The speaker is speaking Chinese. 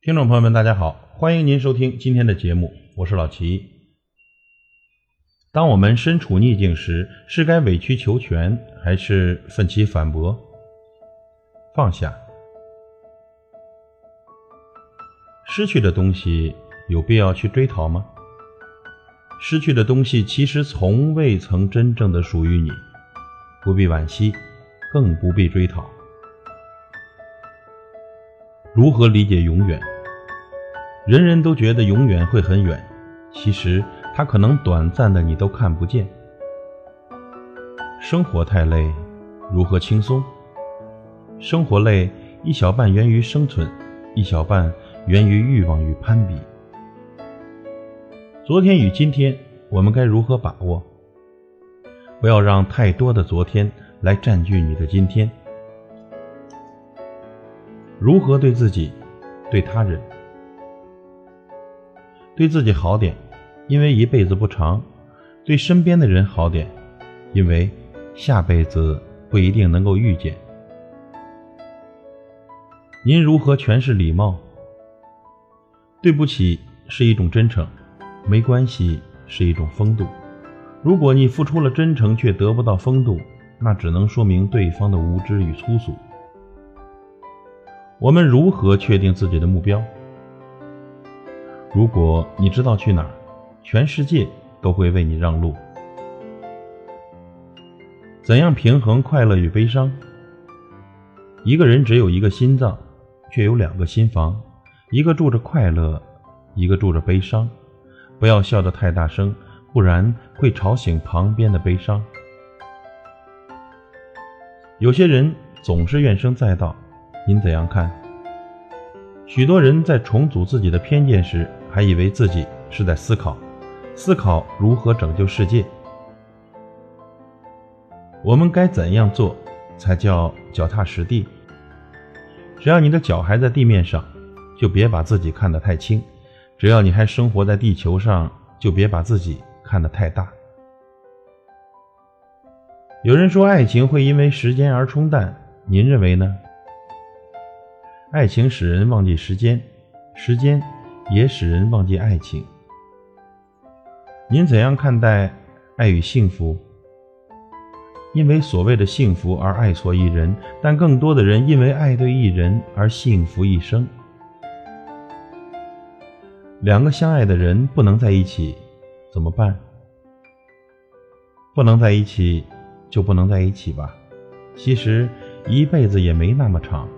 听众朋友们，大家好，欢迎您收听今天的节目，我是老齐。当我们身处逆境时，是该委曲求全，还是奋起反驳？放下，失去的东西有必要去追讨吗？失去的东西其实从未曾真正的属于你，不必惋惜，更不必追讨。如何理解永远？人人都觉得永远会很远，其实它可能短暂的你都看不见。生活太累，如何轻松？生活累一小半源于生存，一小半源于欲望与攀比。昨天与今天，我们该如何把握？不要让太多的昨天来占据你的今天。如何对自己、对他人？对自己好点，因为一辈子不长；对身边的人好点，因为下辈子不一定能够遇见。您如何诠释礼貌？对不起是一种真诚，没关系是一种风度。如果你付出了真诚却得不到风度，那只能说明对方的无知与粗俗。我们如何确定自己的目标？如果你知道去哪儿，全世界都会为你让路。怎样平衡快乐与悲伤？一个人只有一个心脏，却有两个心房，一个住着快乐，一个住着悲伤。不要笑得太大声，不然会吵醒旁边的悲伤。有些人总是怨声载道。您怎样看？许多人在重组自己的偏见时，还以为自己是在思考，思考如何拯救世界。我们该怎样做才叫脚踏实地？只要你的脚还在地面上，就别把自己看得太轻；只要你还生活在地球上，就别把自己看得太大。有人说爱情会因为时间而冲淡，您认为呢？爱情使人忘记时间，时间也使人忘记爱情。您怎样看待爱与幸福？因为所谓的幸福而爱错一人，但更多的人因为爱对一人而幸福一生。两个相爱的人不能在一起，怎么办？不能在一起，就不能在一起吧。其实一辈子也没那么长。